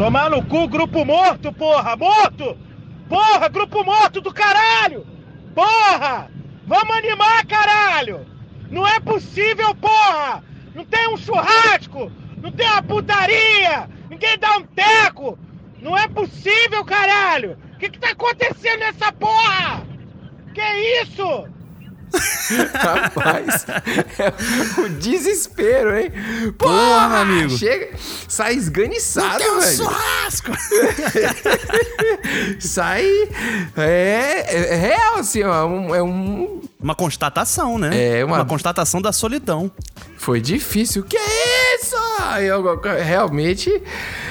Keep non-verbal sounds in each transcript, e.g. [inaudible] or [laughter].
Tomar no cu, grupo morto, porra! Morto! Porra, grupo morto do caralho! Porra! Vamos animar, caralho! Não é possível, porra! Não tem um churrasco! Não tem uma putaria! Ninguém dá um teco! Não é possível, caralho! O que, que tá acontecendo nessa porra? Que isso? [laughs] Rapaz, é o desespero, hein? Porra, Porra amigo. Chega, sai esganiçado, velho. Um churrasco. [laughs] sai. É, é, é real, assim, ó, um, é um. Uma constatação, né? É uma... uma constatação da solidão. Foi difícil. Que é isso? Eu, realmente.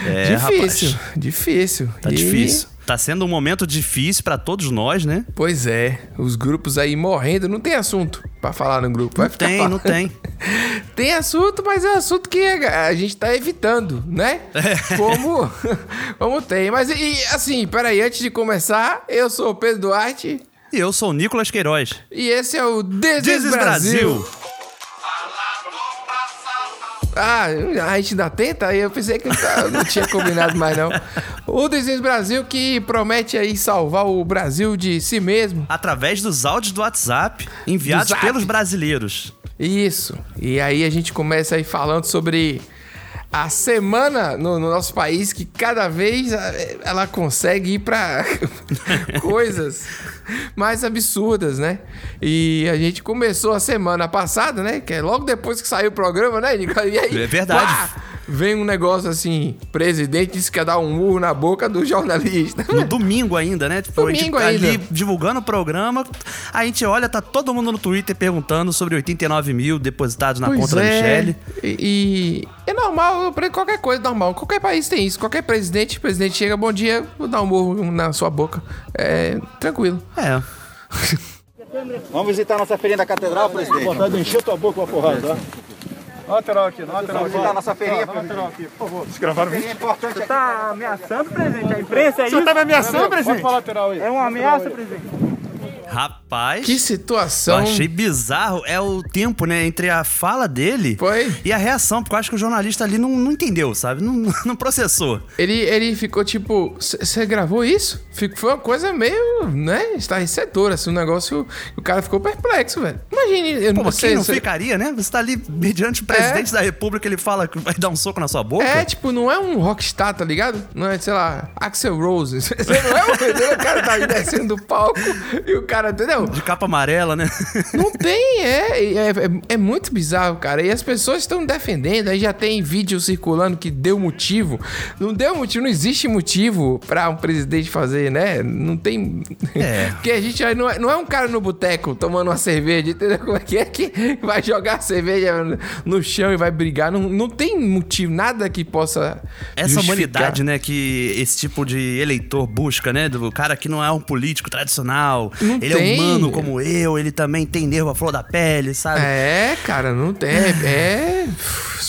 É, difícil. Rapaz. Difícil. Tá e... difícil. Tá sendo um momento difícil para todos nós, né? Pois é. Os grupos aí morrendo. Não tem assunto para falar no grupo. Vai não tem, falando. não tem. [laughs] tem assunto, mas é um assunto que a gente tá evitando, né? É. Como, [laughs] como tem. Mas, e, assim, peraí, antes de começar, eu sou o Pedro Duarte. E eu sou o Nicolas Queiroz. E esse é o This, Brasil. Brasil. Ah, a gente ainda tenta? Aí eu pensei que eu não tinha combinado mais, não. O Desenho Brasil que promete aí salvar o Brasil de si mesmo. Através dos áudios do WhatsApp enviados do pelos brasileiros. Isso. E aí a gente começa aí falando sobre a semana no, no, nosso país que cada vez eh, ela consegue ir para [laughs] coisas mais absurdas, né? E a gente começou a semana passada, né? Que é logo depois que saiu o programa, né? E aí, é verdade. Pá, vem um negócio assim, presidente disse que ia dar um murro na boca do jornalista. No domingo ainda, né? Tipo, domingo a gente ainda. ali divulgando o programa, a gente olha, tá todo mundo no Twitter perguntando sobre 89 mil depositados na pois conta é. da Michelle. E, e, é normal, qualquer coisa normal. Qualquer país tem isso. Qualquer presidente, o presidente chega, bom dia, vou dar um murro na sua boca. É tranquilo. É. Vamos visitar a nossa feirinha da catedral, presidente? Vontade de encher tua boca uma porrada, tá? Lateral aqui, lateral aqui. nossa feirinha, lateral aqui, por favor. Vocês gravaram isso? importante Você tá ameaçando, presidente? A imprensa é isso? Você tá me ameaçando, presidente? Pode falar lateral aí. É uma ameaça, presidente. Rapaz. Que situação. Eu achei bizarro. É o tempo, né? Entre a fala dele Foi. e a reação. Porque eu acho que o jornalista ali não, não entendeu, sabe? Não, [laughs] não processou. Ele, ele ficou tipo: Você gravou isso? Foi uma coisa meio, né? Estarrecedora, assim, um negócio. O cara ficou perplexo, velho. Imagine. Eu Pô, não sei. não ficaria, né? Você tá ali mediante o presidente é. da república, ele fala que vai dar um soco na sua boca. É, tipo, não é um rockstar, tá ligado? Não é, sei lá, Axel Rose. [laughs] Você não é o, o cara tá descendo do palco e o cara cara, entendeu? De capa amarela, né? Não [laughs] tem, é, é, é, é muito bizarro, cara. E as pessoas estão defendendo, aí já tem vídeo circulando que deu motivo. Não deu motivo, não existe motivo pra um presidente fazer, né? Não tem. É. [laughs] Porque a gente não é, não é um cara no boteco tomando uma cerveja, entendeu? Como é que é que vai jogar cerveja no chão e vai brigar? Não, não tem motivo, nada que possa. Essa justificar. humanidade, né, que esse tipo de eleitor busca, né? Do cara que não é um político tradicional. Não ele tem. é humano como eu, ele também tem nervo à flor da pele, sabe? É, cara, não tem. É, é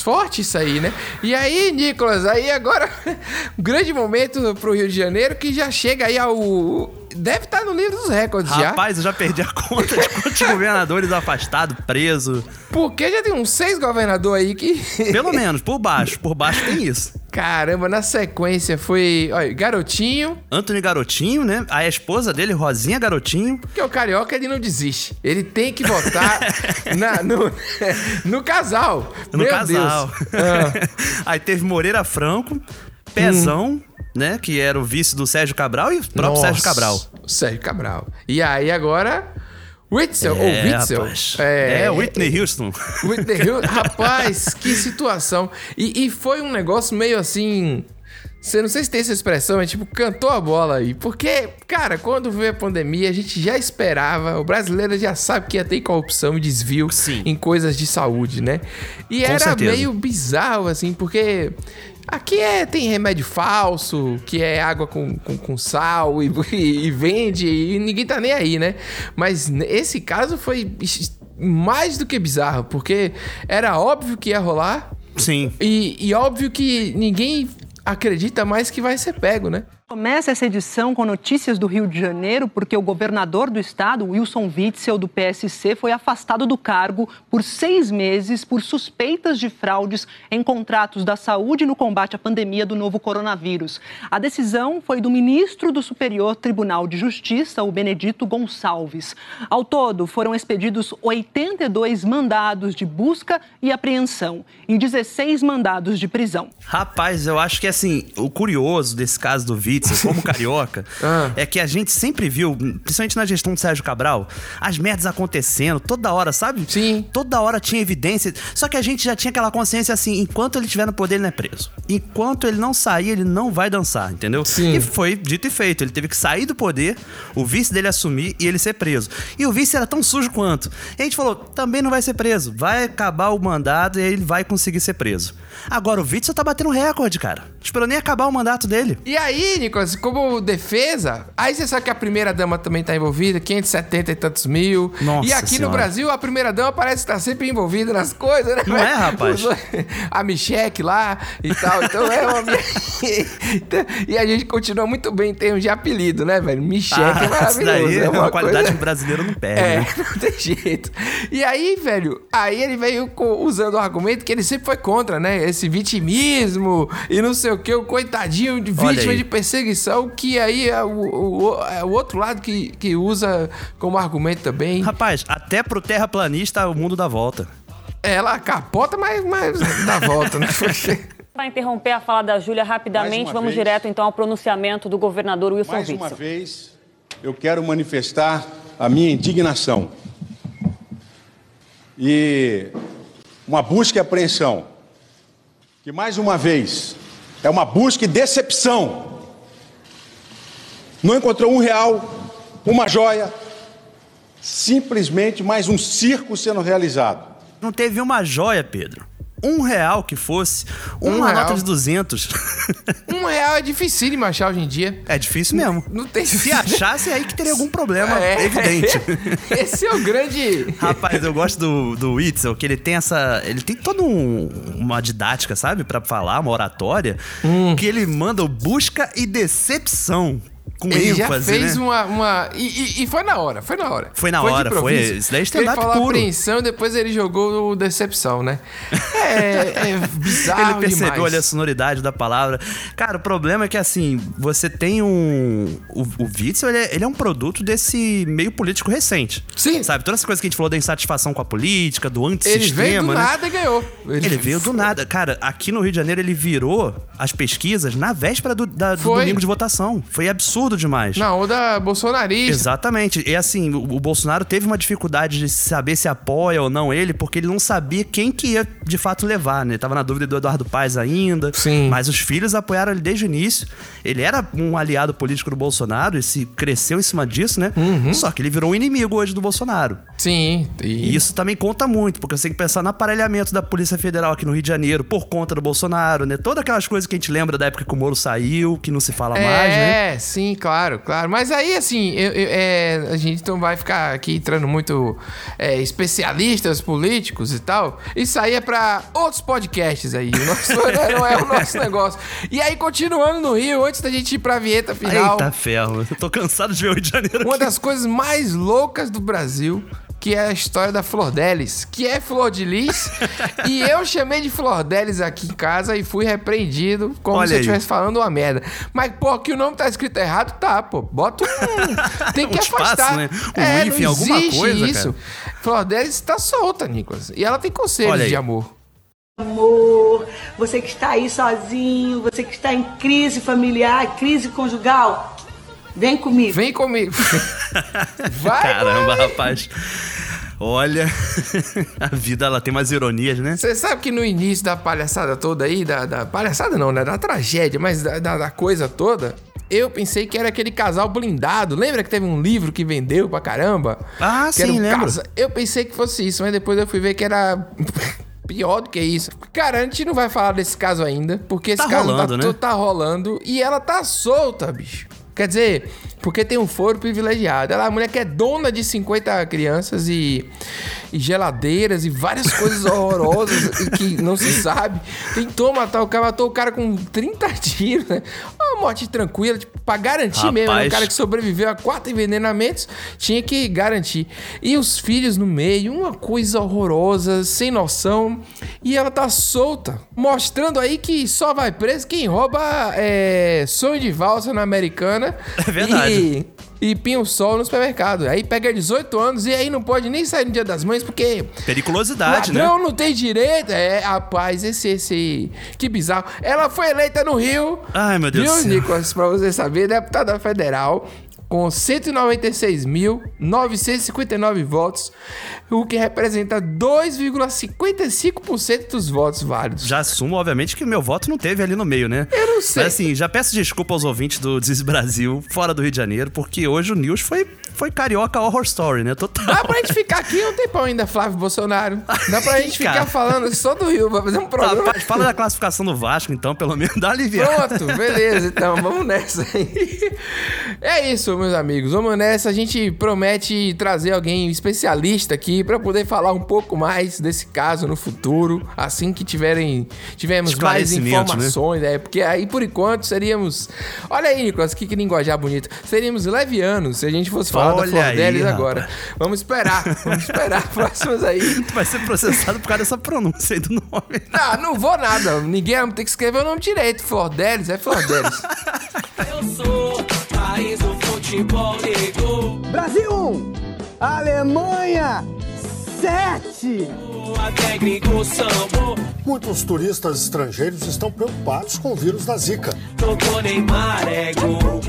forte isso aí, né? E aí, Nicolas, aí agora, [laughs] um grande momento pro Rio de Janeiro que já chega aí ao deve estar tá no livro dos recordes Rapaz, já. Rapaz, eu já perdi a conta de quantos governadores afastados, presos. Porque já tem uns seis governadores aí que. [laughs] Pelo menos, por baixo. Por baixo tem isso. Caramba, na sequência foi. Olha, Garotinho. Antônio Garotinho, né? A esposa dele, Rosinha Garotinho. Porque o carioca, ele não desiste. Ele tem que votar [laughs] na, no, no casal. No Meu casal. Ah. [laughs] Aí teve Moreira Franco, Pezão. Hum né? Que era o vice do Sérgio Cabral e o próprio Nossa, Sérgio Cabral. Sérgio Cabral. E aí agora. Witzel, é, ou Witzel. É, é, Whitney Houston. [laughs] Whitney Houston. rapaz, que situação. E, e foi um negócio meio assim. Você não sei se tem essa expressão, é tipo, cantou a bola aí. Porque, cara, quando veio a pandemia, a gente já esperava, o brasileiro já sabe que ia ter corrupção e desvio Sim. em coisas de saúde, né? E Com era certeza. meio bizarro, assim, porque Aqui é, tem remédio falso, que é água com, com, com sal e, [laughs] e, e, vende e ninguém tá nem aí, né? Mas esse caso foi mais do que bizarro, porque era óbvio que ia rolar. Sim. E, e óbvio que ninguém acredita mais que vai ser pego, né? Começa essa edição com notícias do Rio de Janeiro, porque o governador do estado, Wilson Witzel, do PSC, foi afastado do cargo por seis meses por suspeitas de fraudes em contratos da saúde no combate à pandemia do novo coronavírus. A decisão foi do ministro do Superior Tribunal de Justiça, o Benedito Gonçalves. Ao todo, foram expedidos 82 mandados de busca e apreensão e 16 mandados de prisão. Rapaz, eu acho que assim, o curioso desse caso do Witzel como carioca, [laughs] ah. é que a gente sempre viu, principalmente na gestão do Sérgio Cabral, as merdas acontecendo toda hora, sabe? Sim. Toda hora tinha evidência. Só que a gente já tinha aquela consciência assim: enquanto ele estiver no poder, ele não é preso. Enquanto ele não sair, ele não vai dançar, entendeu? Sim. E foi dito e feito. Ele teve que sair do poder, o vice dele assumir e ele ser preso. E o vice era tão sujo quanto. E a gente falou: também não vai ser preso. Vai acabar o mandato e ele vai conseguir ser preso. Agora o Witzel tá batendo recorde, cara. Esperou nem acabar o mandato dele. E aí, Nicolas, como defesa, aí você sabe que a primeira dama também tá envolvida, 570 e tantos mil. Nossa e aqui senhora. no Brasil, a primeira dama parece estar sempre envolvida nas coisas, né? Não é, rapaz? A Micheque lá e tal. Então é uma. [laughs] e a gente continua muito bem em termos de apelido, né, velho? Micheque Ah, é maravilhoso. daí é uma qualidade coisa- que o brasileiro não perde. é, né? [laughs] não tem jeito. E aí, velho, aí ele veio usando o argumento que ele sempre foi contra, né? Esse vitimismo e não sei o que, o coitadinho de vítima de perseguição, que aí é o, o- é o outro lado que, que usa como argumento também. Rapaz, até pro terraplanista o mundo dá volta. Ela capota, mas, mas dá volta, né? [laughs] Porque- Para interromper a fala da Júlia Mais rapidamente, uma vamos vez. direto então ao pronunciamento do governador Wilson Mais uma Witzel. vez, eu quero manifestar a minha indignação. E uma busca e apreensão, que mais uma vez é uma busca e decepção. Não encontrou um real, uma joia, simplesmente mais um circo sendo realizado. Não teve uma joia, Pedro. Um real que fosse, Um uma real. nota de 200. [laughs] um real é dificílimo achar hoje em dia. é difícil mesmo. Não tem Se achasse, é aí que teria algum problema É. evidente. [laughs] Esse é o grande. Rapaz, eu gosto do, do Witzel, que ele tem essa. Ele tem toda um- uma didática, sabe? Pra falar, uma oratória, Hum. que ele manda o busca e decepção. Com Ele já ênfase, fez né? uma. uma e, e- e foi na hora, foi na hora. Foi na de hora, foi. Isso daí é Ele stand-up falou puro. apreensão e depois ele jogou o decepção, né? É, é [laughs] bizarro Ele percebeu demais. ali a sonoridade da palavra. Cara, o problema é que, assim, você tem um. O, o Witzel, ele é, ele é um produto desse meio político recente. Sim. Sabe? Toda essa coisa que a gente falou da insatisfação com a política, do Ele antissistema. veio do né? nada e ganhou. Ele veio do nada. Cara, aqui no Rio de Janeiro ele virou as pesquisas na véspera do, da- do domingo de votação. Foi absurdo demais. Na onda bolsonarista. Exatamente. E assim, o, o Bolsonaro teve uma dificuldade de saber se apoia ou não ele, porque ele não sabia quem que ia de fato levar, né? Ele tava na dúvida do Eduardo Paes ainda. Sim. Mas os filhos apoiaram ele desde o início. Ele era um aliado político do Bolsonaro e se cresceu em cima disso, né? Uhum. Só que ele virou um inimigo hoje do Bolsonaro. Sim. E E isso também conta muito, porque você tem que pensar no aparelhamento da Polícia Federal aqui no Rio de Janeiro por conta do Bolsonaro, né? Todas aquelas coisas que a gente lembra da época que o Moro saiu, que não se fala mais, né? É, sim, claro, claro. Mas aí, assim, eu- eu- é, a gente não vai ficar aqui entrando muito é, especialistas políticos e tal. Isso aí é pra outros podcasts aí. O nosso, [laughs] não é o nosso negócio. E aí, continuando no Rio, antes da gente ir pra vinheta final. Eita ferro, eu tô cansado de ver o Rio de Janeiro Uma aqui. das coisas mais loucas do Brasil, que é a história da Flor Delis, que é Flor de Lis. [laughs] e eu chamei de Flor Delis aqui em casa e fui repreendido como Olha se eu estivesse falando uma merda. Mas, pô, que o nome tá escrito errado, tá, pô. Bota um. [laughs] Tem que Um espaço, afastar. né? Um é, não alguma existe coisa, isso. Flor Delis tá solta, Nicolas. E ela tem conselhos de amor. Amor, você que está aí sozinho, você que está em crise familiar, crise conjugal, vem comigo. Vem comigo. [laughs] Vai, Caramba, vai. rapaz. Olha, [laughs] a vida ela tem umas ironias, né? Você sabe que no início da palhaçada toda aí, da, da palhaçada não, né? Da tragédia, mas da, da- da coisa toda, eu pensei que era aquele casal blindado. Lembra que teve um livro que vendeu pra caramba? Ah, Que sim, um lembro. casa- Eu pensei que fosse isso, mas depois eu fui ver que era [laughs] pior do que isso. Cara, a gente não vai falar desse caso ainda, porque esse Tá caso rolando, tá, né? tá rolando e ela tá solta, bicho. Quer dizer, porque tem um foro privilegiado. Ela é uma mulher que é dona de 50 crianças e, e geladeiras e várias [laughs] coisas horrorosas que não se sabe. Tentou matar o cara, matou o cara com 30 tiros, né? Uma morte tranquila, tipo, pra garantir Rapaz. mesmo. né? O cara que sobreviveu a quatro envenenamentos tinha que garantir. E os filhos no meio, uma coisa horrorosa, sem noção. E ela tá solta, mostrando aí que só vai preso quem rouba é, sonho de valsa na americana. É verdade. E, e pinha o sol no supermercado. Aí pega 18 anos e aí não pode nem sair no dia das mães porque Periculosidade, né? Ladrão não tem direito. É, rapaz, esse, esse. Que bizarro. Ela foi eleita no Rio. Ai, meu Deus Viu, do céu. Nicolas? Pra você saber, deputada federal. Com 196.959 votos, o que representa 2,55% dos votos válidos. Já assumo, obviamente, que meu voto não teve ali no meio, né? Eu não sei. Mas assim, já peço desculpa aos ouvintes do Diz Brasil, fora do Rio de Janeiro, porque hoje o News foi, foi carioca horror story, né? Total. Dá pra gente ficar aqui um tempão ainda, Flávio Bolsonaro. [laughs] Dá pra gente ficar falando só do Rio, pra fazer um programa. Rapaz, fala da classificação do Vasco, então, pelo menos dá uma aliviada. Pronto, beleza, então vamos nessa aí. [laughs] É isso, meus amigos. Vamos nessa. A gente promete trazer alguém especialista aqui pra poder falar um pouco mais desse caso no futuro, assim que tiverem tivermos mais né? informações, né? Porque aí por enquanto seríamos. Olha aí, Nicolas, que, que linguajar bonito. Seríamos levianos se a gente fosse falar Olha da Flor rapaz. agora. Vamos esperar, vamos esperar [laughs] próximos aí. Tu vai ser processado por causa dessa pronúncia aí do nome. Não, não vou nada. Ninguém vai ter que escrever o nome direito. Flor Delis é Flor Delis. Eu sou país do futebol negro. Brasil 1, Alemanha 7. Até gringo sambo. Muitos turistas estrangeiros estão preocupados com o vírus da Zika. É.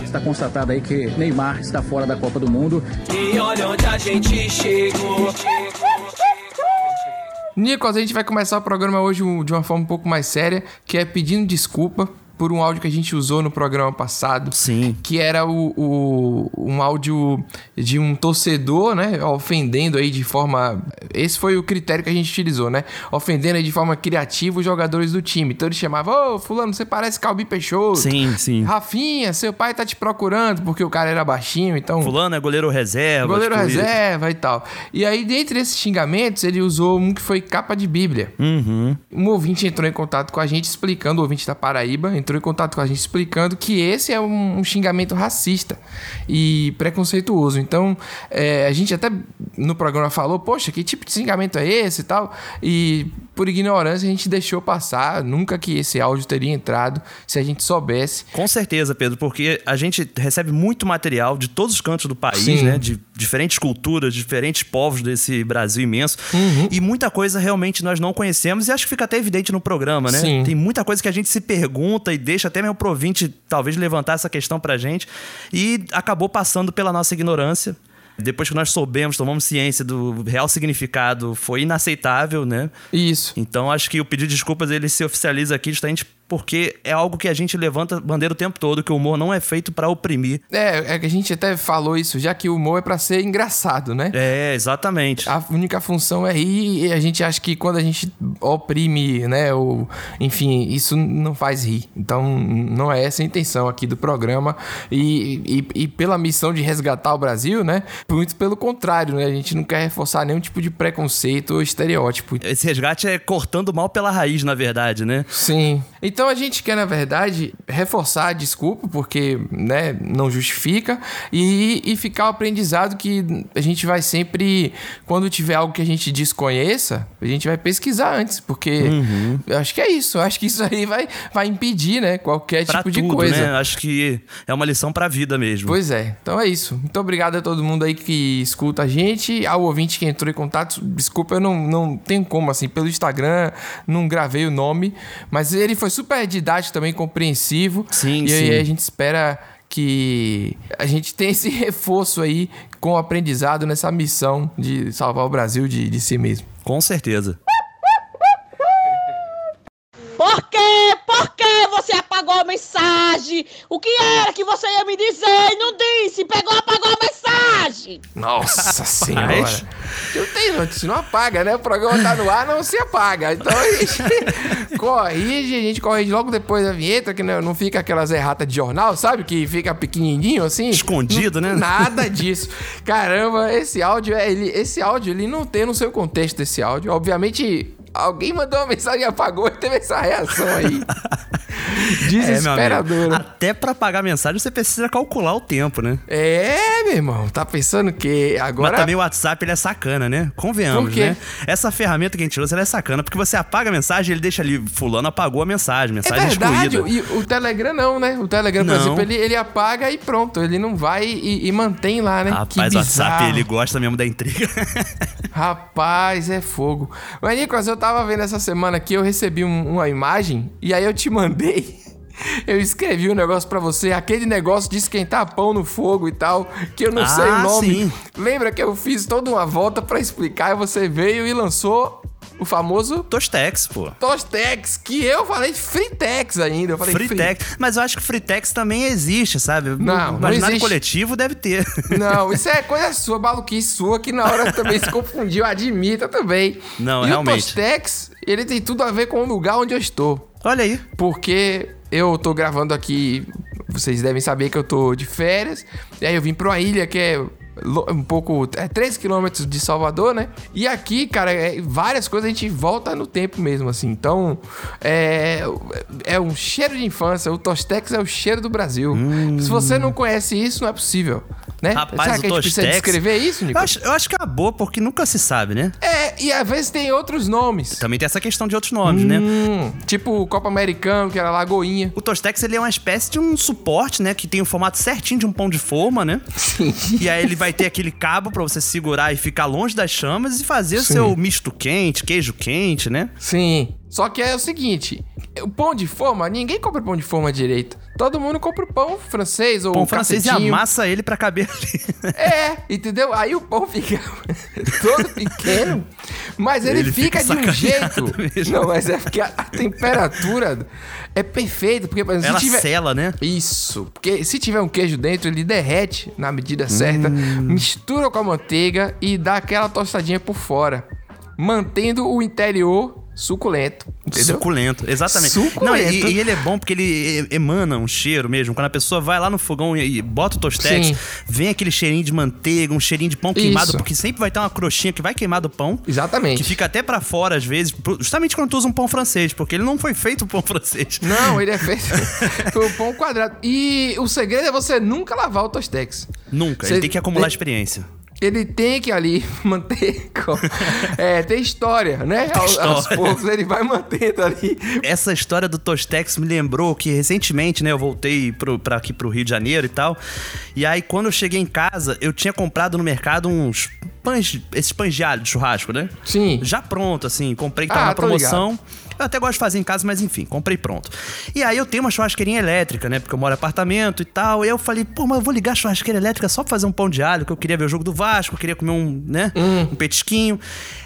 Está constatado aí que Neymar está fora da Copa do Mundo. E olha onde a gente chegou. Nicolas, a gente vai começar o programa hoje de uma forma um pouco mais séria, que é pedindo desculpa por um áudio que a gente usou no programa passado. Sim. Que era o, o- um áudio de um torcedor, né? Ofendendo aí de forma. Esse foi o critério que a gente utilizou, né? Ofendendo aí de forma criativa os jogadores do time. Então ele chamava, ô, Fulano, você parece Calbi Peixoto. Sim, sim. Rafinha, seu pai tá te procurando, porque o cara era baixinho, então. Fulano é goleiro reserva. Goleiro tipo, reserva e tal. E aí, dentre esses xingamentos, ele usou um que foi capa de Bíblia. Uhum. Um ouvinte entrou em contato com a gente explicando, o ouvinte da Paraíba entrou em contato com a gente explicando que esse é um, um xingamento racista e preconceituoso. Então, é, a gente até no programa falou, poxa, que tipo de xingamento é esse e tal? E por ignorância a gente deixou passar, nunca que esse áudio teria entrado se a gente soubesse. Com certeza, Pedro, porque a gente recebe muito material de todos os cantos do país, Sim. né? De diferentes culturas, diferentes povos desse Brasil imenso. Uhum. E muita coisa realmente nós não conhecemos e acho que fica até evidente no programa, né? Sim. Tem muita coisa que a gente se pergunta e deixa até mesmo pro ouvinte talvez levantar essa questão pra gente e acabou passando pela nossa ignorância. Depois que nós soubemos, tomamos ciência do real significado, foi inaceitável, né? Isso. Então acho que o pedido de desculpas ele se oficializa aqui justamente porque é algo que a gente levanta bandeira o tempo todo, que o humor não é feito pra oprimir. É, é que a gente até falou isso, já que o humor é pra ser engraçado, né? É, exatamente. A única função é rir e a gente acha que quando a gente oprime, né, ou enfim, isso não faz rir. Então, não é essa a intenção aqui do programa e, e, e pela missão de resgatar o Brasil, né, muito pelo contrário, né, a gente não quer reforçar nenhum tipo de preconceito ou estereótipo. Esse resgate é cortando mal pela raiz, na verdade, né? Sim. Então a gente quer, na verdade, reforçar a desculpa, porque né, não justifica, e, e ficar o aprendizado que a gente vai sempre, quando tiver algo que a gente desconheça, a gente vai pesquisar antes, porque eu acho que é isso. Eu acho que isso aí vai, vai impedir, né, qualquer Pra tipo de tudo, coisa. né? Acho que é uma lição pra vida mesmo. Pois é, então é isso. Muito obrigado a todo mundo aí que escuta a gente, ao ouvinte que entrou em contato. Desculpa, eu não, não tenho como, assim, pelo Instagram, não gravei o nome, mas ele foi super didático também, compreensivo. Sim, e sim. aí a gente espera que a gente [laughs] tenha esse reforço aí com o aprendizado nessa missão de salvar o Brasil de, de si mesmo. Com certeza. Por quê? Por que você apagou a mensagem? O que era que você ia me dizer e não disse? Pegou, apagou a mensagem. Nossa [laughs] senhora. Eu tenho notícia, não apaga, né? O programa tá no ar, não se apaga. Então a gente [laughs] corrige, a gente corrige logo depois da vinheta, que não não fica aquelas erratas de jornal, sabe? Que fica pequenininho assim. Escondido, né? Nada disso. Caramba, esse áudio, é, ele, esse áudio, ele não tem no seu contexto esse áudio. Obviamente, alguém mandou uma mensagem e apagou e teve essa reação aí. [laughs] É, meu amigo. Desesperadora. Até pra pagar mensagem você precisa calcular o tempo, né? É, meu irmão, tá pensando que agora. Mas também o WhatsApp ele é sacana, né? Convenhamos, Por quê? né? Essa ferramenta que a gente usa ela é sacana, porque você apaga a mensagem ele deixa ali, fulano apagou a mensagem, É mensagem verdade, excluída. e o Telegram não, né? O Telegram, por Não. exemplo, ele, ele apaga e pronto, ele não vai e, e mantém lá, né? Rapaz, o WhatsApp ele gosta mesmo da intriga. [laughs] Rapaz, é fogo. Mas, Nicolas, eu tava vendo essa semana aqui, eu recebi um- uma imagem e aí eu te mandei. Eu escrevi um negócio pra você, aquele negócio de esquentar pão no fogo e tal, que eu não Ah, sei o nome. sim. Lembra que eu fiz toda uma volta pra explicar e você veio e lançou o famoso Tostex, pô. Tostex, que eu falei Fritex ainda. Eu falei Fritex. Mas eu acho que Fritex também existe, sabe? Não, não imaginário existe. coletivo deve ter. Não, [laughs] isso é coisa sua, maluquice sua, que na hora também se confundiu, admita também. Não, e realmente. o Tostex, ele tem tudo a ver com o lugar onde eu estou. Olha aí. Porque eu tô gravando aqui, vocês devem saber que eu tô de férias, e aí eu vim pra uma ilha que é um pouco, é 13 quilômetros de Salvador, né? E aqui, cara, é, várias coisas a gente volta no tempo mesmo, assim. Então, é, é um cheiro de infância. O Tostex é o cheiro do Brasil. Se você não conhece isso, não é possível, né? Rapaz, Será o que a gente precisa Tostex- descrever isso, Eu Nico? acho, eu acho que é uma boa, porque nunca se sabe, né? É, e às vezes tem outros nomes. Também tem essa questão de outros nomes, né? Hum, tipo o Copa Americano, que era Lagoinha. O Tostex ele é uma espécie de um suporte, né? Que tem o formato certinho de um pão de forma, né? Sim. E aí ele vai ter aquele cabo pra você segurar e ficar longe das chamas e fazer o Sim. seu misto quente, queijo quente, né? Sim. Só que é o seguinte, o pão de forma, ninguém compra pão de forma direito. Todo mundo compra o pão francês ou Pão francês e cacetinho. amassa ele pra caber ali. [laughs] É, entendeu? Aí o pão fica [laughs] todo pequeno, mas ele, Ele fica, fica de um jeito. mesmo. Não, mas é porque a, a temperatura é perfeita, porque por exemplo, Ela se tiver sela, né? Isso, porque se tiver um queijo dentro, ele derrete na medida certa, Hum. mistura com a manteiga e dá aquela tostadinha por fora, mantendo o interior suculento, entendeu? Suculento, exatamente. Suculento. Não, e, e ele é bom porque ele emana um cheiro mesmo. Quando a pessoa vai lá no fogão e, bota o tostex, Sim. vem aquele cheirinho de manteiga, um cheirinho de pão queimado, Isso. porque sempre vai ter uma crostinha que vai queimar do pão. Exatamente. Que fica até pra fora às vezes, justamente quando tu usa um pão francês, porque ele não foi feito pão francês. Não, ele é [laughs] feito com o pão quadrado. E o segredo é você nunca lavar o tostex. Nunca, Cê- ele tem que acumular tem- experiência. Ele tem que ali [laughs] manter. é, tem história, né? Aos, aos história. poucos ele vai mantendo ali. Essa história do Tostex me lembrou que recentemente, né, eu voltei pro, pra aqui pro Rio de Janeiro e tal. E aí, quando eu cheguei em casa, eu tinha comprado no mercado uns pães, esses pães de alho de churrasco, né? Sim. Já pronto, assim, comprei que tava Ah, na promoção. Eu até gosto de fazer em casa, mas enfim, comprei pronto. E aí eu tenho uma churrasqueirinha elétrica, né? Porque eu moro em apartamento e tal. E eu falei, pô, mas eu vou ligar a churrasqueira elétrica só pra fazer um pão de alho, que eu queria ver o jogo do Vasco, eu queria comer um, né? Um petisquinho.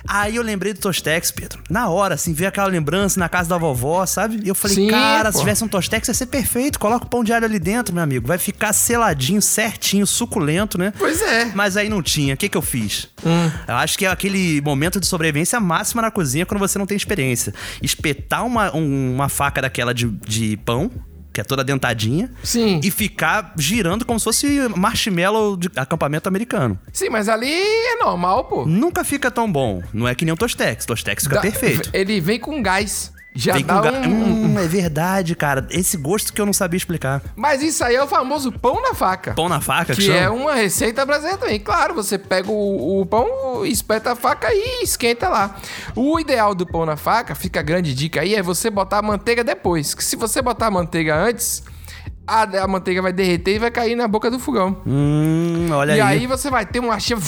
Aí eu lembrei do Tostex, Pedro. Na hora, assim, veio aquela lembrança na casa da vovó, sabe? E eu falei, Sim, cara, pô. se tivesse um Tostex ia ser perfeito. Coloca o pão de alho ali dentro, meu amigo. Vai ficar seladinho, certinho, suculento, né? Pois é. Mas aí não tinha. O que, que eu fiz? Hum. Eu acho que é aquele momento de sobrevivência máxima na cozinha quando você não tem experiência. Espetar uma, um- uma faca daquela de, de pão, que é toda dentadinha, Sim. e ficar girando como se fosse marshmallow de acampamento americano. Sim, mas ali é normal, pô. Nunca fica tão bom. Não é que nem o Tostex. Tostex fica Dá- perfeito. Ele vem com gás. Já Vem dá um... Hum, é verdade, cara. Esse gosto que eu não sabia explicar. Mas isso aí é o famoso pão na faca. Pão na faca, que Que é uma receita brasileira também. Claro, você pega o, o pão, espeta a faca e esquenta lá. O ideal do pão na faca, fica a grande dica aí, é você botar a manteiga depois. Que se você botar a manteiga antes, a, a manteiga vai derreter e vai cair na boca do fogão. Hum, olha e aí. aí. você vai ter uma cheia.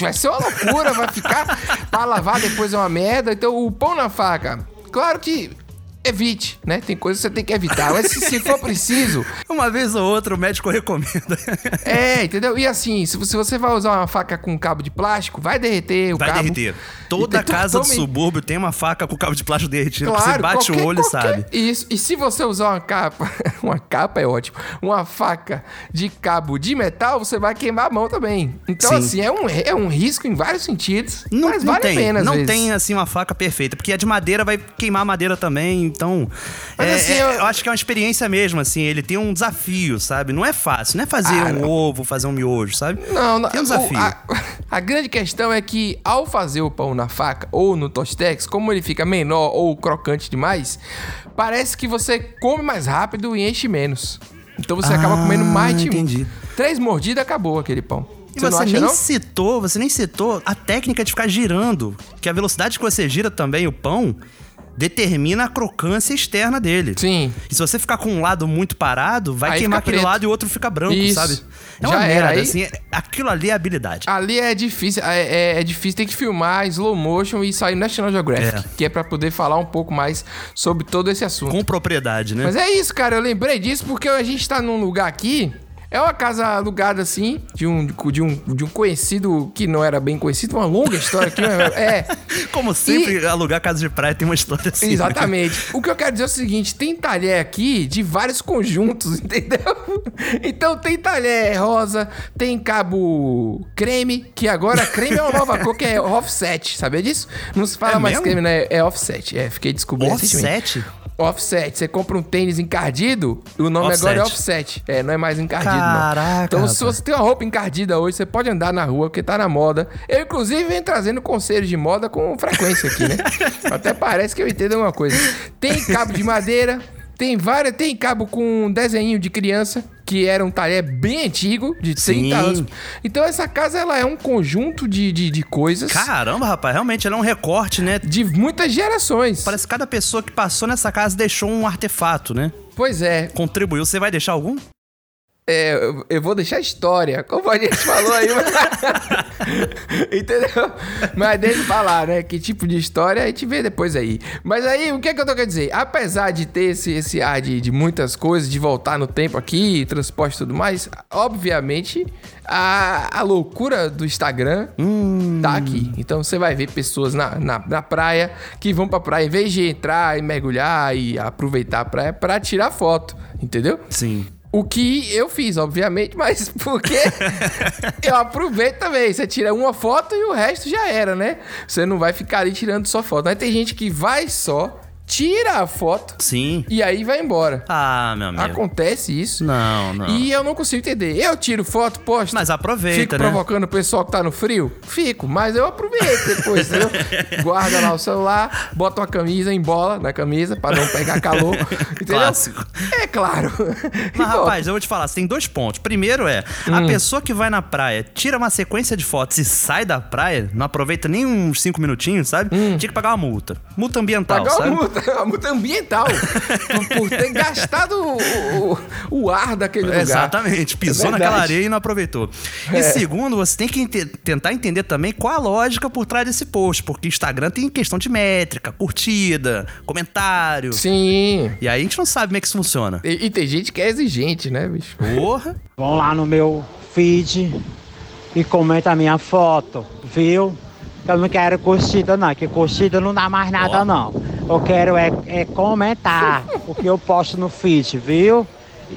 Vai ser uma loucura, vai ficar. [laughs] pra lavar depois é uma merda. Então, o pão na faca. Claro que evite, né? Tem coisas que você tem que evitar. Mas se, se for preciso, [laughs] Uma vez ou outra o médico recomenda. é, entendeu? E assim, se você, se você vai usar uma faca com cabo de plástico, vai derreter o Vai cabo. derreter. Toda Então, casa do tome- subúrbio tem uma faca com cabo de plástico derretido. Claro, você bate qualquer- o olho e sabe. Isso. E se você usar uma capa, [laughs] uma capa é ótimo, uma faca de cabo de metal, você vai queimar a mão também. Então, Sim. assim, é um, é um risco em vários sentidos, Não, mas não vale tem, a pena não vezes. tem assim uma faca perfeita, porque a de madeira vai queimar a madeira também, então é- assim, é- eu- eu... acho que é uma experiência mesmo, assim, ele tem um desafio, sabe? Não é fácil, não é fazer Ah, um não. ovo, fazer um miojo, sabe? Não, não. Tem um o- desafio. a, [laughs] a grande questão é que ao fazer o pão na faca ou no Tostex, como ele fica menor ou crocante demais, parece que você come mais rápido e enche menos. Então você acaba Ah, comendo mais de entendi. três mordidas acabou aquele pão. E você você, acha nem não? citou, você nem citou a técnica de ficar girando, que a velocidade que você gira também o pão determina a crocância externa dele. Sim. E se você ficar com um lado muito parado, vai Aí queimar aquele preto. lado e o outro fica branco, Isso. sabe? É uma Já merda, assim, é- aquilo ali é habilidade. Ali é difícil, é, é- é difícil, tem que filmar slow motion e sair no National Geographic, É. que é pra poder falar um pouco mais sobre todo esse assunto. Com propriedade, né? Mas é isso, cara. Eu lembrei disso porque a gente tá num lugar aqui. É uma casa alugada assim, de um, de um, de um conhecido que não era bem conhecido, uma longa história aqui. mas É. [laughs] Como sempre, alugar casa de praia tem uma história assim. né? Exatamente. O que eu quero dizer é o seguinte: tem talher aqui de vários conjuntos, [laughs] entendeu? Então tem talher rosa, tem cabo creme, que agora creme é uma nova cor que é offset, sabia disso? Não se fala É mais mesmo? creme, né? É offset. É, fiquei descobrindo. Offset? Offset. Você compra um tênis encardido, o nome agora é offset. É, não é mais encardido, Caraca, não. Então, rapaz. se você tem uma roupa encardida hoje, você pode andar na rua, porque tá na moda. Eu, inclusive, venho trazendo conselhos de moda com frequência aqui, né? [laughs] Até parece que eu entendo alguma coisa. Tem cabo de madeira, tem várias, tem cabo com desenho de criança, que era um talher bem antigo, de 30 Sim. anos. Então, essa casa, ela é um conjunto de, de, de coisas. Caramba, rapaz, realmente ela é um recorte, né? De muitas gerações. Parece que cada pessoa que passou nessa casa deixou um artefato, né? Pois é. Contribuiu. Você vai deixar algum? É, eu, vou deixar a história, como a gente falou aí. mas- [laughs] Entendeu? Mas deixa eu falar, né? Que tipo de história a gente vê depois aí. Mas aí, o que é que eu tô querendo dizer? Apesar de ter esse, esse ar de, de muitas coisas, de voltar no tempo aqui, transporte e tudo mais, obviamente, a, a loucura do Instagram tá aqui. Então você vai ver pessoas na, na, na praia que vão pra praia, em vez de entrar e mergulhar e aproveitar a praia, pra tirar foto, entendeu? Sim. O que eu fiz, obviamente, mas [laughs] porque eu aproveito também. Você tira uma foto e o resto já era, né? Você não vai ficar ali tirando só foto. Mas tem gente que vai só, tira a foto Sim. e aí vai embora. Ah, meu amigo. Acontece isso. Não, não. E eu não consigo entender. Eu tiro foto, posto. Mas aproveita, Fico né? provocando o pessoal que tá no frio? Fico, mas eu aproveito depois, entendeu? [laughs] Guarda lá o celular, bota uma camisa, embola na camisa pra não pegar calor. [laughs] Entendeu? Clássico. É claro. Mas, [laughs] rapaz, eu vou te falar, você tem dois pontos. Primeiro é, a Hum. pessoa que vai na praia, tira uma sequência de fotos e sai da praia, não aproveita nem uns cinco minutinhos, sabe? Tinha que pagar uma multa. Multa ambiental, Hum. Pagar sabe? uma multa, [laughs] uma multa ambiental por, por ter [laughs] gastado o, o, o ar daquele lugar. Exatamente, pisou É naquela areia e não aproveitou. E É. segundo, você tem que ente- tentar entender também qual a lógica por trás desse post, porque Instagram tem questão de métrica, curtida, comentário. Sim. E aí a gente não sabe como é que isso funciona. E, e tem gente que é exigente, né, bicho? Porra. Vão lá no meu feed e comenta a minha foto, viu? Eu não quero curtida não, que curtida não dá mais nada não. Eu quero é, é comentar [laughs] o que eu posto no feed, viu?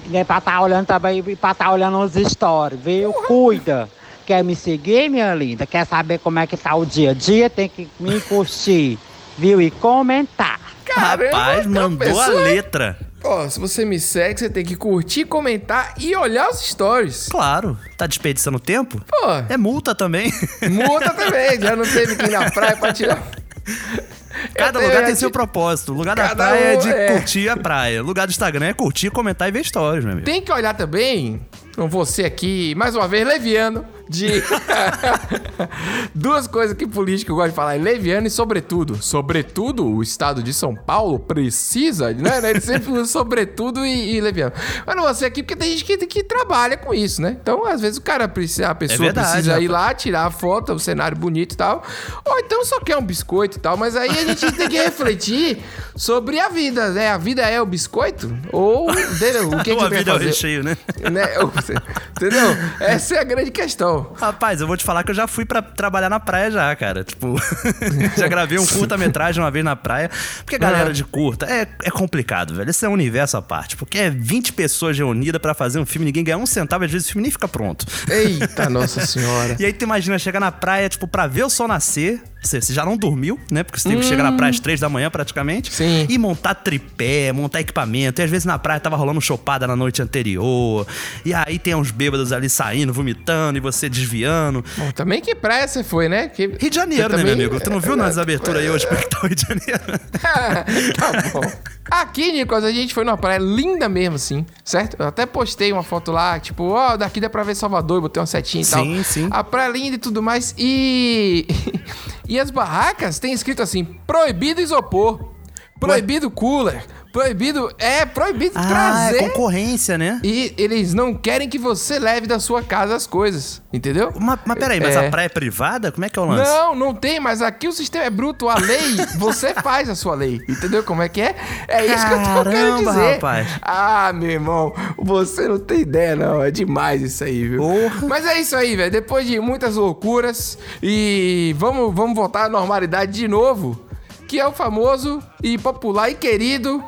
E é pra estar olhando também, e pra estar olhando os stories, viu? Cuida. Quer me seguir, minha linda? Quer saber como é que tá o dia a dia? Tem que me curtir, viu? E comentar. Rapaz, então, mandou a letra. Ó, se você me segue, você tem que curtir, comentar e olhar os stories. Claro. Tá desperdiçando tempo? Pô. É multa também. Multa também, já não teve que ir na praia pra tirar. [laughs] Cada lugar tem seu propósito. O lugar da Cada praia é um, de é. curtir a praia. O lugar do Instagram é curtir, comentar e ver stories, meu amigo. Tem que olhar também Vou ser aqui, mais uma vez, leviano de. [laughs] Duas coisas que político gosta de falar: é leviano e sobretudo. Sobretudo, o estado de São Paulo precisa, né? Ele sempre usa sobretudo e, e leviano. Mas não vou ser aqui porque tem gente que, que trabalha com isso, né? Então, às vezes, o cara precisa, a pessoa verdade, precisa ir lá, tirar a foto, o cenário bonito e tal. Ou então só quer um biscoito e tal. Mas aí a gente tem que refletir sobre a vida, né? A vida é o biscoito? Ou o que, [laughs] que a você vai é o fazer? recheio, né? né? [laughs] Entendeu? Essa é a grande questão. Rapaz, eu vou te falar que eu já fui pra trabalhar na praia já, cara. Tipo, [laughs] já gravei um curta-metragem uma vez na praia. Porque a galera de curta é, é complicado, velho. Esse é um universo à parte. Porque é 20 pessoas reunidas pra fazer um filme, ninguém ganha um centavo, às vezes o filme nem fica pronto. Eita, nossa senhora. [laughs] E aí tu imagina chegar na praia, tipo, pra ver o sol nascer. Você, você já não dormiu, né? Porque você teve que chegar na praia às três da manhã, praticamente. Sim. E montar tripé, montar equipamento. E às vezes na praia tava rolando chopada na noite anterior. E aí tem uns bêbados ali saindo, vomitando, e você desviando. Bom, também que praia você foi, né? Que... Rio de Janeiro, Você né, meu também- amigo? Tu não viu nas aberturas aí hoje como é que tá o Rio de Janeiro? [laughs] tá bom. Aqui, Nicolas, a gente foi numa praia linda mesmo, assim, certo? Eu até postei uma foto lá, tipo, ó, daqui dá pra ver Salvador, botei uma setinha e tal. Sim, sim. A praia linda e tudo mais. E. [laughs] e as barracas tem escrito assim: proibido isopor, proibido cooler, proibido. É, proibido Ah, trazer. é concorrência, né? E eles não querem que você leve da sua casa as coisas, entendeu? Mas, mas peraí, mas É. a praia é privada? Como é que é o lance? Não, não tem, mas aqui o sistema é bruto. A lei, [laughs] você faz a sua lei. Entendeu como é que é? É isso que eu tô querendo Caramba, dizer. rapaz. Ah, meu irmão, você não tem ideia, não. É demais isso aí, viu? Mas é isso aí, velho. Depois de muitas loucuras e vamos, vamos voltar à normalidade de novo, que é o famoso e popular e querido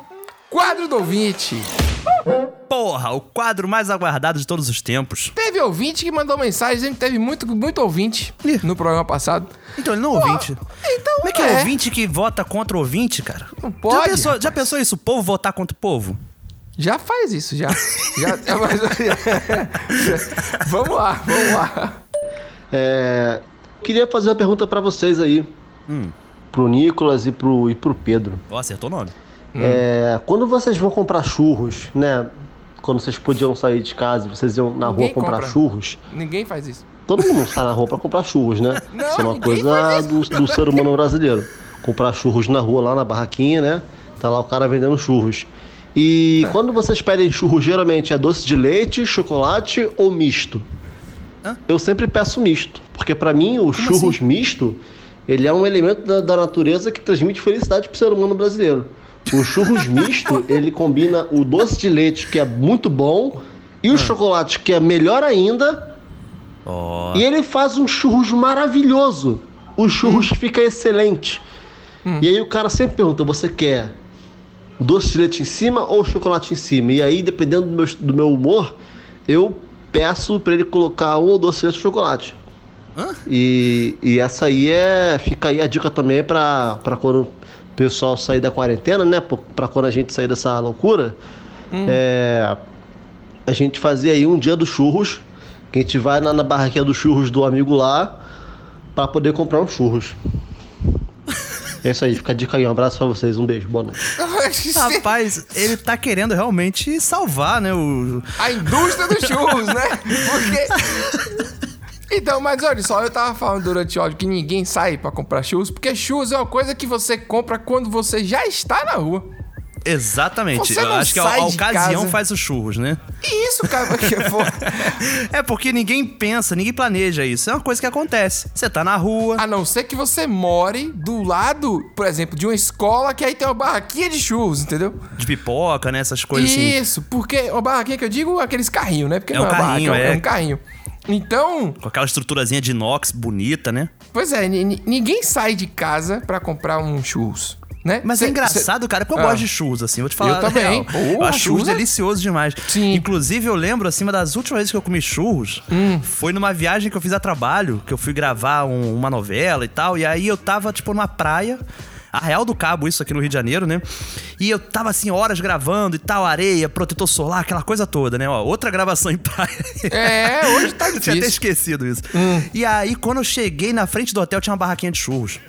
quadro do ouvinte. Porra, o quadro mais aguardado de todos os tempos. Teve ouvinte que mandou mensagem dizendo que teve muito, muito ouvinte no programa passado. Então ele não é ouvinte. Então Como é que é, ouvinte que vota contra o ouvinte, cara? Não pode. Já pensou, já pensou isso? O povo votar contra o povo? Já faz isso, já. já é, mas- [laughs] vamos lá, vamos lá. É, queria fazer uma pergunta pra vocês aí. Hum. Pro Nicolas e pro, e pro Pedro. Ó, acertou o nome. É, quando vocês vão comprar churros, né? Quando vocês podiam sair de casa, vocês iam na Ninguém rua comprar compra. churros. Ninguém faz isso. Todo mundo sai na rua pra comprar churros, né? Não, [laughs] Isso é uma coisa do, do ser humano brasileiro. Comprar churros na rua, lá na barraquinha, né? Tá lá o cara vendendo churros. E quando vocês pedem churros, geralmente é doce de leite, chocolate ou misto? Eu sempre peço misto, porque pra mim o churros misto, ele é um elemento da, da natureza que transmite felicidade pro ser humano brasileiro. O churros misto, ele combina o doce de leite, que é muito bom, e o chocolate, que é melhor ainda, Ó. e ele faz um churros maravilhoso. O churros fica excelente. E aí o cara sempre pergunta: você quer doce de leite em cima ou chocolate em cima? E aí, dependendo do meu, do meu humor, eu peço pra ele colocar um ou doce de leite chocolate. E, e essa aí é. Fica aí a dica também pra quando pessoal sair da quarentena, né? Pra- Pra quando a gente sair dessa loucura. É, a gente fazer aí um dia dos churros. Que a gente vai na, na barraquinha dos churros do amigo lá. Pra poder comprar uns churros. É isso aí, fica a dica aí. Um abraço pra vocês, um beijo, boa noite. [laughs] Rapaz, ele tá querendo realmente salvar, né? O... A indústria dos churros, né? [laughs] Porque. Então, mas olha só, eu tava falando durante o áudio que ninguém sai pra comprar churros, porque churros é uma coisa que você compra quando você já está na rua. Exatamente. Você Eu acho que a, a ocasião casa. faz os churros, né? Isso, cara, porque for... [laughs] É porque ninguém pensa, ninguém planeja isso. É uma coisa que acontece. Você tá na rua. A não ser que você more do lado, por exemplo, de uma escola que aí tem uma barraquinha de churros, entendeu? De pipoca, né? Essas coisas assim. Isso, porque uma barraquinha que eu digo, aqueles carrinhos, né? Porque É não um é uma carrinho, barraca, é. é. um carrinho. Então, Com aquela estruturazinha de inox bonita, né? pois é, ni- ni- ninguém sai de casa pra comprar um churros, né? Mas Cê- é engraçado, cê- cara, porque eu Ah. gosto de churros, assim, vou te falar. Eu também. Pô, eu acho churros churros é- delicioso demais. Sim. Inclusive, eu lembro, assim, uma das últimas vezes que eu comi churros Hum. foi numa viagem que eu fiz a trabalho, que eu fui gravar um- uma novela e tal, e aí eu tava, tipo, numa praia. A Real do Cabo, isso aqui no Rio de Janeiro, né? E eu tava assim, horas gravando e tal, areia, protetor solar, aquela coisa toda, né? Ó, outra gravação em praia. É, hoje tá [laughs] Eu tinha até difícil. esquecido isso. E aí, quando eu cheguei na frente do hotel, tinha uma barraquinha de churros.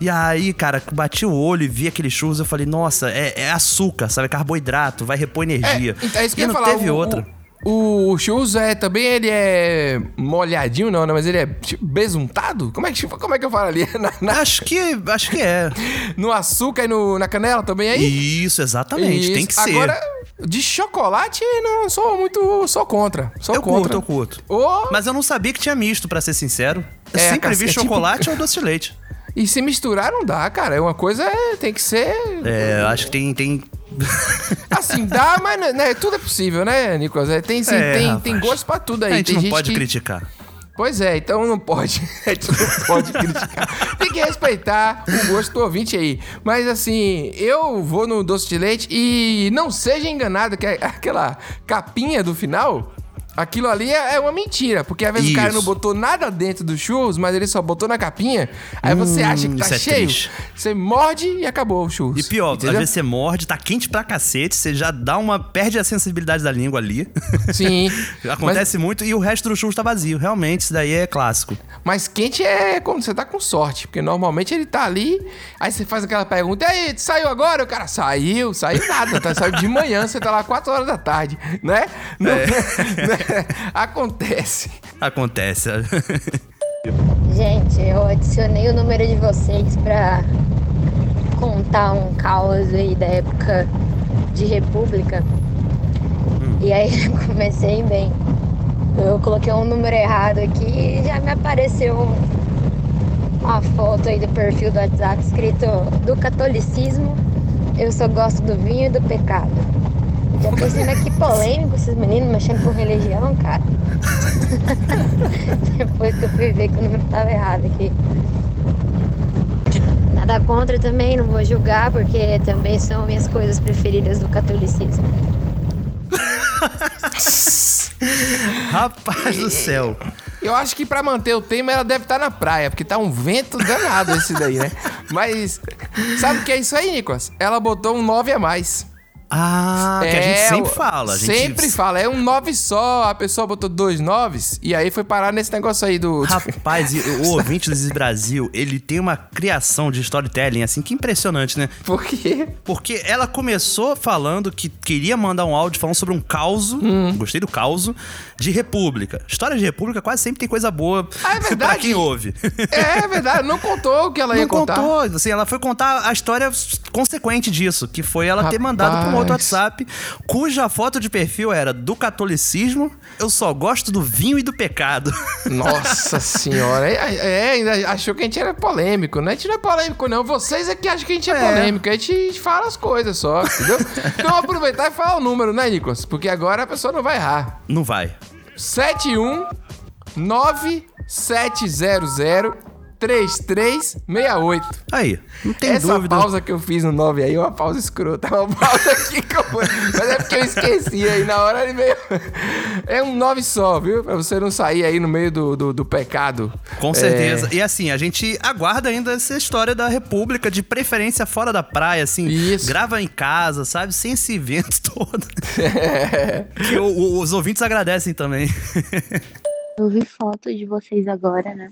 E aí, cara, bati o olho e vi aqueles churros, eu falei, nossa, é, é açúcar, sabe? Carboidrato, vai repor energia. então é isso que e eu não falar. teve o, outra. O, O churros é também ele é molhadinho, não, né? Mas ele é tipo, besuntado? Como é que, [laughs] como é que eu falo ali? [laughs] Na- na- Acho que, acho que é. [laughs] no açúcar e no, na canela também aí? Isso, exatamente. Tem que ser. Agora, de chocolate, não sou muito. Sou contra. Sou eu curto, contra. eu curto. Ô, Mas eu não sabia que tinha misto, pra ser sincero. Eu É, sempre vi é tipo- chocolate ou doce de leite. E se misturar não dá, cara. É uma coisa é, tem que ser. É, eu acho que tem. tem... [laughs] Assim, dá, mas né, tudo é possível, né, Nicolas? É, Tem, sim, É, tem, rapaz. tem gosto pra tudo aí. a gente tem não pode que... criticar. Pois é, então não pode. [laughs] A gente não pode criticar. Tem que respeitar o gosto do ouvinte aí. Mas assim, eu vou no doce de leite e não seja enganado que é aquela capinha do final. Aquilo ali é é uma mentira, porque às vezes o cara Isso. não botou nada dentro dos churros, mas ele só botou na capinha. Aí você Hum, acha que tá isso é cheio, triste. você morde e acabou o churros. E pior, Entendeu? às vezes você morde, tá quente pra cacete, você já dá uma. perde a sensibilidade da língua ali. Sim. [laughs] Acontece muito e o resto do churros tá vazio. Realmente, isso daí é clássico. Mas quente é quando você tá com sorte, porque normalmente ele tá ali, aí você faz aquela pergunta, e aí, saiu agora? O cara saiu, saiu nada, tá? Saiu de manhã, você tá lá 4 horas da tarde, né? Não- É. [laughs] né? [laughs] Acontece. Acontece. Gente, eu adicionei o número de vocês pra contar um caos aí da época de República. E aí [laughs] comecei bem. Eu coloquei um número errado aqui e já me apareceu uma foto aí do perfil do WhatsApp escrito do catolicismo, eu só gosto do vinho e do pecado. Já pensei, mas que polêmico esses meninos mexendo com religião, cara. [laughs] Depois que eu fui ver que o número tava errado aqui. Nada contra também, não vou julgar, porque também são minhas coisas preferidas do catolicismo. [laughs] Rapaz do céu. Eu acho que pra manter o tema ela deve estar na praia, porque tá um vento danado esse daí, né? Mas sabe o que é isso aí, Nicolas? Ela botou um 9 a mais. Ah, que a gente sempre o- fala. Gente... Sempre fala, é um 9 só, a pessoa botou dois noves e aí foi parar nesse negócio aí do. Rapaz, o [laughs] ouvinte do Brasil, ele tem uma criação de storytelling, assim, que impressionante, né? Por quê? Porque ela começou falando que queria mandar um áudio falando sobre um caos, Hum. gostei do caos, de República. História de República quase sempre tem coisa boa Ah, é [laughs] pra quem ouve. É verdade, não contou o que ela ia Não contar. contou, assim, ela foi contar a história consequente disso, que foi ela ter mandado pra um outro. WhatsApp, cuja foto de perfil era do catolicismo, eu só gosto do vinho e do pecado. [laughs] Nossa senhora, é, é, ainda achou que a gente era polêmico, né? A gente não é polêmico, não. Vocês é que acham que a gente é, É. polêmico. A gente fala as coisas só, entendeu? então aproveitar e falar o número, né, Nicolas? Porque agora a pessoa não vai errar. Não vai. 719-700-3368. Aí, não tem Essa dúvida. pausa que eu fiz no 9 aí é uma pausa escrota. É uma pausa aqui que eu... Mas é porque eu esqueci aí na hora ele veio... É um 9 só, viu? Pra você não sair aí no meio do, do, do pecado. Com É, certeza. E assim, a gente aguarda ainda essa história da República, de preferência fora da praia, assim. Grava em casa, sabe? Sem esse vento [laughs] todo. que o- o- os ouvintes agradecem também. Eu vi foto de vocês agora, né?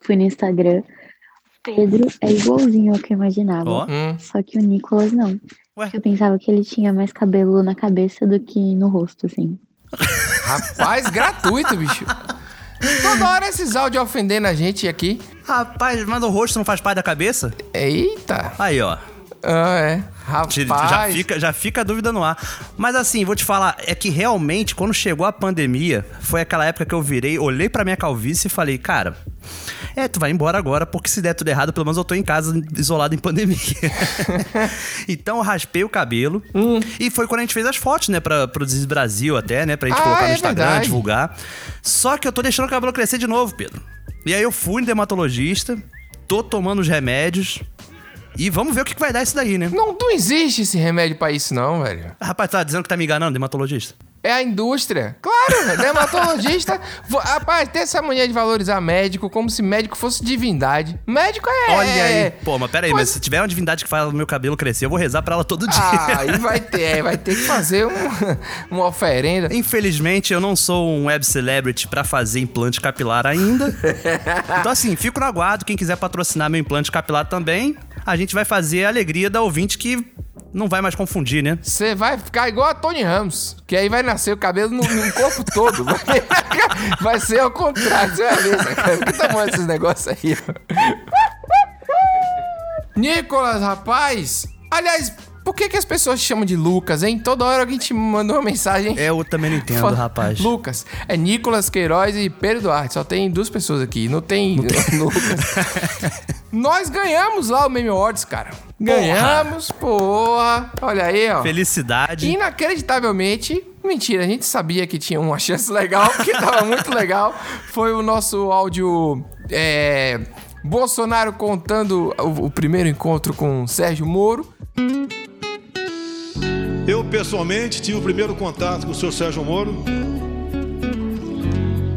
Fui no Instagram. Pedro é igualzinho ao que eu imaginava. Ó. Só que o Nicolas não. Eu pensava que ele tinha mais cabelo na cabeça do que no rosto, assim. [laughs] Rapaz, gratuito, bicho. Toda hora esses áudios ofendendo a gente aqui. Rapaz, mas o rosto não faz parte da cabeça? Eita. Aí, ó. Ah, é. Rapaz. Já fica, já fica a dúvida no ar. Mas assim, vou te falar, é que realmente, quando chegou a pandemia, foi aquela época que eu virei, olhei pra minha calvície e falei, cara, é, tu vai embora agora, porque se der tudo errado, pelo menos eu tô em casa, isolado em pandemia. [laughs] então eu raspei o cabelo. Hum. E foi quando a gente fez as fotos, né, pra, pro Desis Brasil até, né, pra gente Ah, colocar no é Instagram, verdade. divulgar. Só que eu tô deixando o cabelo crescer de novo, Pedro. E aí eu fui no dermatologista, tô tomando os remédios. E vamos ver o que que vai dar isso daí, né? Não, não existe esse remédio pra isso, não, velho. Rapaz, tá dizendo que tá me enganando, dermatologista? É a indústria. Claro, [laughs] dermatologista. Rapaz, tem essa mania de valorizar médico como se médico fosse divindade. Médico é. Olha aí. Pô, mas pera aí, mas se tiver uma divindade que faz o meu cabelo crescer, eu vou rezar pra ela todo dia. Ah, aí vai ter, é, vai ter que fazer um- [laughs] uma oferenda. Infelizmente, eu não sou um web celebrity pra fazer implante capilar ainda. [laughs] Então, assim, fico no aguardo. Quem quiser patrocinar meu implante capilar também, a gente vai fazer a alegria da ouvinte que não vai mais confundir, né? Você vai ficar igual a Tony Ramos, que aí vai nascer o cabelo no, no corpo todo. Vai, vai ser ao contrário, você vai ver. né, cara? Que tamanho desses negócios aí? [laughs] Nicolas, rapaz. Aliás, por que, que as pessoas te chamam de Lucas, hein? Toda hora alguém te mandou uma mensagem. É, eu também não [laughs] entendo, Fala- rapaz. Lucas. É Nicolas Queiroz e Pedro Duarte. Só tem duas pessoas aqui. Não tem, [laughs] Lucas. [laughs] Nós ganhamos lá o Meme Awards, cara. Ganhamos, porra. Olha aí, ó. Felicidade. Inacreditavelmente, mentira, a gente sabia que tinha uma chance legal, porque tava muito legal. Foi o nosso áudio. É, Bolsonaro contando o, o primeiro encontro com Sérgio Moro. Eu, pessoalmente, tive o primeiro contato com o senhor Sérgio Moro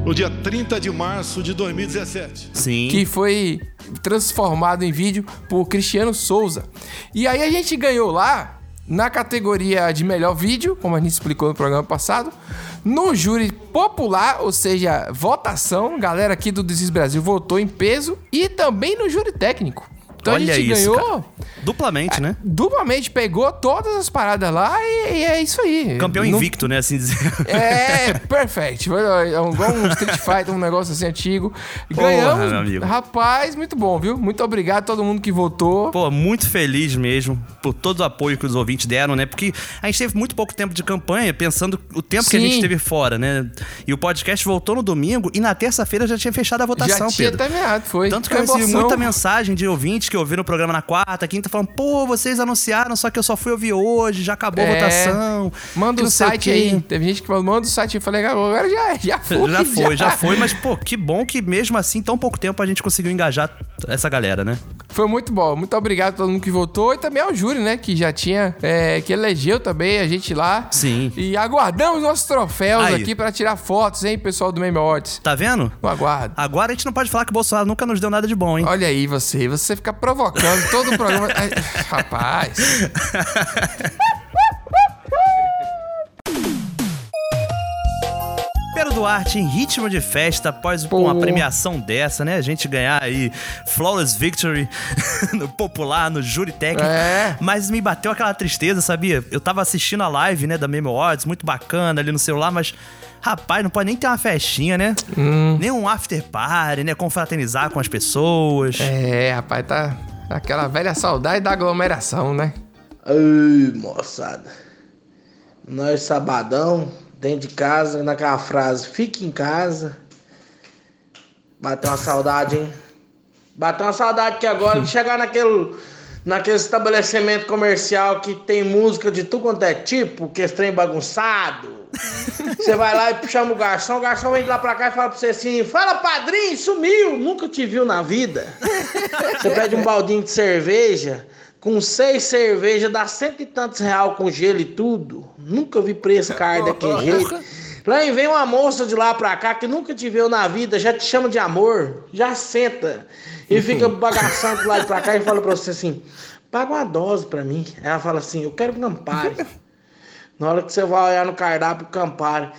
no dia 30 de março de 2017. Sim. Que foi transformado em vídeo por Cristiano Souza. E aí a gente ganhou lá na categoria de melhor vídeo, como a gente explicou no programa passado, no júri popular, ou seja, votação, galera aqui do Desis Brasil votou em peso e também no júri técnico. Então Olha a gente isso, ganhou cara. Duplamente, né? duplamente, pegou todas as paradas lá e, e é isso aí. Campeão Não- invicto, né? Assim dizer. é, [laughs] perfeito. É igual um Street Fighter, um negócio assim antigo. Porra, Ganhamos. meu amigo. Rapaz, muito bom, viu? Muito obrigado a todo mundo que votou. Pô, muito feliz mesmo por todo o apoio que os ouvintes deram, né? Porque a gente teve muito pouco tempo de campanha, pensando o tempo que a Sim. gente teve fora, né? E o podcast voltou no domingo e na terça-feira já tinha fechado a votação, Já tinha Pedro. terminado, foi. Tanto que eu recebi muita mensagem de ouvintes que ouviram o programa na quarta, quinta, falando, pô, vocês anunciaram, só que eu só fui ouvir hoje, já acabou a É. votação. Manda o site quê." aí. Teve gente que falou, manda o site. Eu falei, agora já, já [laughs] foi. Já foi, já foi, mas pô, que bom que mesmo assim, tão pouco tempo, a gente conseguiu engajar essa galera, né? Foi muito bom. Muito obrigado a todo mundo que votou e também ao júri, né? Que já tinha, é, que elegeu também a gente lá. Sim. E aguardamos nossos troféus Aí. aqui pra tirar fotos, hein, pessoal do Meme Awards. Tá vendo? Eu aguardo. Agora a gente não pode falar que o Bolsonaro nunca nos deu nada de bom, hein? Olha aí você, você fica provocando todo o programa. [laughs] Ai, Rapaz. [laughs] Duarte em ritmo de festa após uma premiação dessa, né? A gente ganhar aí Flawless Victory [laughs] no popular, no júri técnico. É. Mas me bateu aquela tristeza, sabia? Eu tava assistindo a live, né, da Meme Awards, muito bacana ali no celular, mas rapaz, não pode nem ter uma festinha, né? Hum. Nem um after party, né? Confraternizar com as pessoas. É, rapaz, tá aquela velha saudade da aglomeração, né? Ai, moçada. Nós sabadão, dentro de casa, naquela frase, fique em casa. Bateu uma saudade, hein? Bateu uma saudade que agora de chegar naquele, naquele estabelecimento comercial que tem música de tudo quanto é tipo, que trem bagunçado. [laughs] Você vai lá e chama o garçom, o garçom vem de lá pra cá e fala pra você assim: Fala padrinho, sumiu, nunca te viu na vida. [laughs] Você pede um baldinho de cerveja, com seis cervejas, dá cento e tantos real com gelo e tudo. Nunca vi preço caro [laughs] daquele jeito. Lá vem uma moça de lá pra cá que nunca te viu na vida, já te chama de amor, já senta e fica [laughs] bagaçando de lá e pra cá e fala pra você assim: paga uma dose pra mim. Ela fala assim: eu quero Campari. [laughs] Na hora que você vai olhar no cardápio Campari,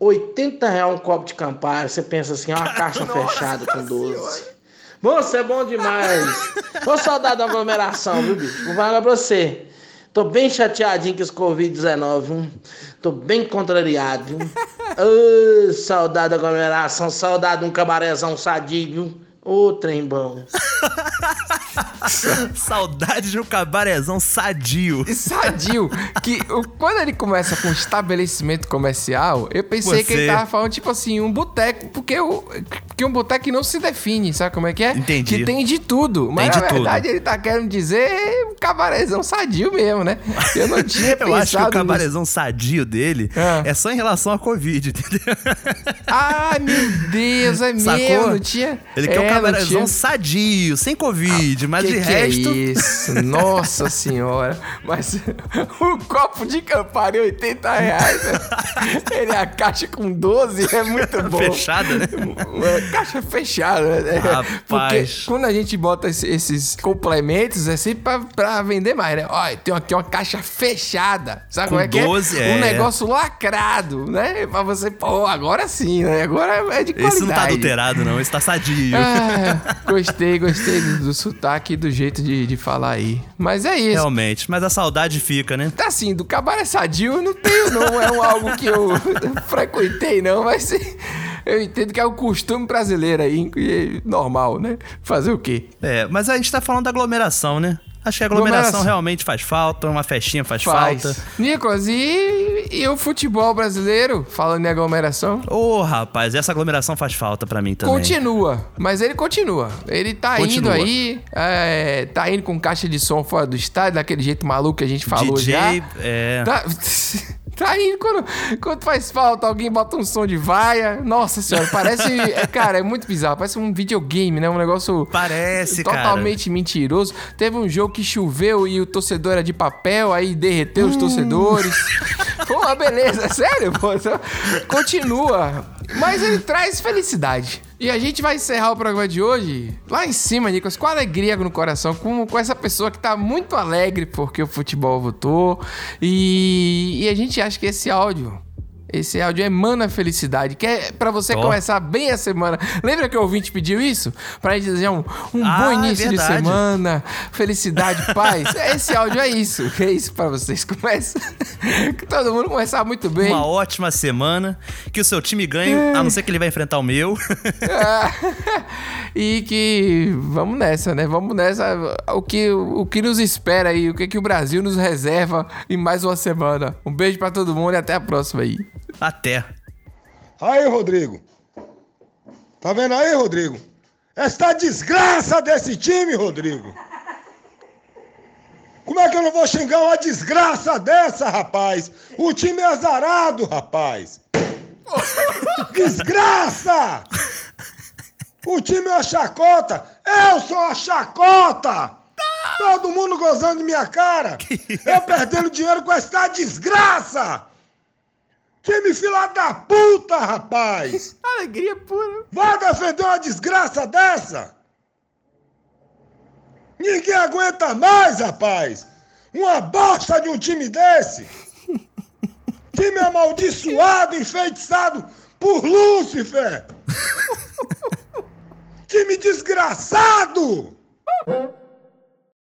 80 reais um copo de Campari, você pensa assim: é uma caixa fechada com 12. Você é bom demais. Ô saudade da aglomeração, viu, bicho? Vou falar pra você. Tô bem chateadinho com esse Covid-19, viu? Tô bem contrariado, viu? Ô, saudade da aglomeração, saudade de um cabarézão sadio, viu? Ô, trem bom. [laughs] Saudade de um cabarezão sadio. Sadio. Que quando ele começa com estabelecimento comercial, eu pensei que ele Você- tava falando, tipo assim, um boteco. Porque, o, porque um boteco não se define, sabe como é que é? Entendi. Que tem de tudo. Mas Tem na de tudo. verdade ele tá querendo dizer um cabarezão sadio mesmo, né? Eu não [laughs] tinha Eu acho que o cabarezão sadio dele é. só em relação à Covid, entendeu? Ai, meu Deus, é Sacou? mesmo, não tinha... Ele quer é, um não cabarezão sadio, sem Covid, mas que de que resto. É isso? Nossa [laughs] senhora. Mas [laughs] um copo de Campari, 80 reais. né? Ele é a caixa com 12, é muito bom. Fechada, né? Caixa fechada, né? Rapaz. Porque quando a gente bota esse- esses complementos, é sempre pra, pra vender mais, né? Olha, tem aqui uma caixa fechada. Sabe Com como é que 12, é? Um é. negócio lacrado, né? Pra você, pô, agora sim, né? Agora é de qualidade. Esse não tá adulterado, não. Esse tá sadio. Ah, gostei, gostei do, do sotaque. aqui do jeito de, de falar aí. Mas é isso. Realmente, mas a saudade fica, né? Tá assim, do cabaré sadio eu não tenho, não. É um, algo que eu [laughs] frequentei, não. Mas eu entendo que é o costume brasileiro aí, e é normal, né? Fazer o quê? É, mas a gente tá falando da aglomeração, né? Acho que a aglomeração, Aglomeração. realmente faz falta, uma festinha faz, Faz. falta. Nicolas, e, e o futebol brasileiro, falando em aglomeração? Ô, rapaz, essa aglomeração faz falta pra mim também. Continua, mas ele continua. Ele tá Continua. indo aí, é, tá indo com caixa de som fora do estádio, daquele jeito maluco que a gente falou DJ, já. é. Tá, [laughs] tá indo quando, quando faz falta, alguém bota um som de vaia. Nossa senhora, parece. é, cara, é muito bizarro. Parece um videogame, né? Um negócio. Parece, Totalmente mentiroso. Teve um jogo que choveu e o torcedor era de papel, aí derreteu os torcedores. [laughs] Foi uma beleza, sério, pô. Continua. Mas ele traz felicidade. E a gente vai encerrar o programa de hoje lá em cima, Nicolas, com alegria no coração, com, com essa pessoa que tá muito alegre porque o futebol voltou. E, e a gente acha que esse áudio. Esse áudio emana felicidade, que é pra você começar bem a semana. Lembra que o ouvinte pediu isso? Pra gente desejar um, um Ah, bom é início de verdade. semana, felicidade, paz. [laughs] Esse áudio é isso. É isso pra vocês. Começa. Que [laughs] todo mundo começar muito bem. Uma ótima semana. Que o seu time ganhe, a não ser que ele vai enfrentar o meu. [laughs] e que vamos nessa, né? Vamos nessa. O que, o que nos espera aí, o que, que o Brasil nos reserva em mais uma semana. Um beijo pra todo mundo e até a próxima aí. Até. Aí, Rodrigo. Tá vendo aí, Rodrigo? Esta desgraça desse time, Rodrigo. Como é que eu não vou xingar uma desgraça dessa, rapaz? O time é azarado, rapaz. [laughs] Desgraça! O time é uma chacota. Eu sou uma chacota. Todo mundo gozando de minha cara. Eu perdendo dinheiro com essa desgraça. Time fila da puta, rapaz! [laughs] Alegria pura. Vai defender uma desgraça dessa? Ninguém aguenta mais, rapaz! Uma bosta de um time desse! Time amaldiçoado, enfeitiçado por Lúcifer! [laughs] time desgraçado!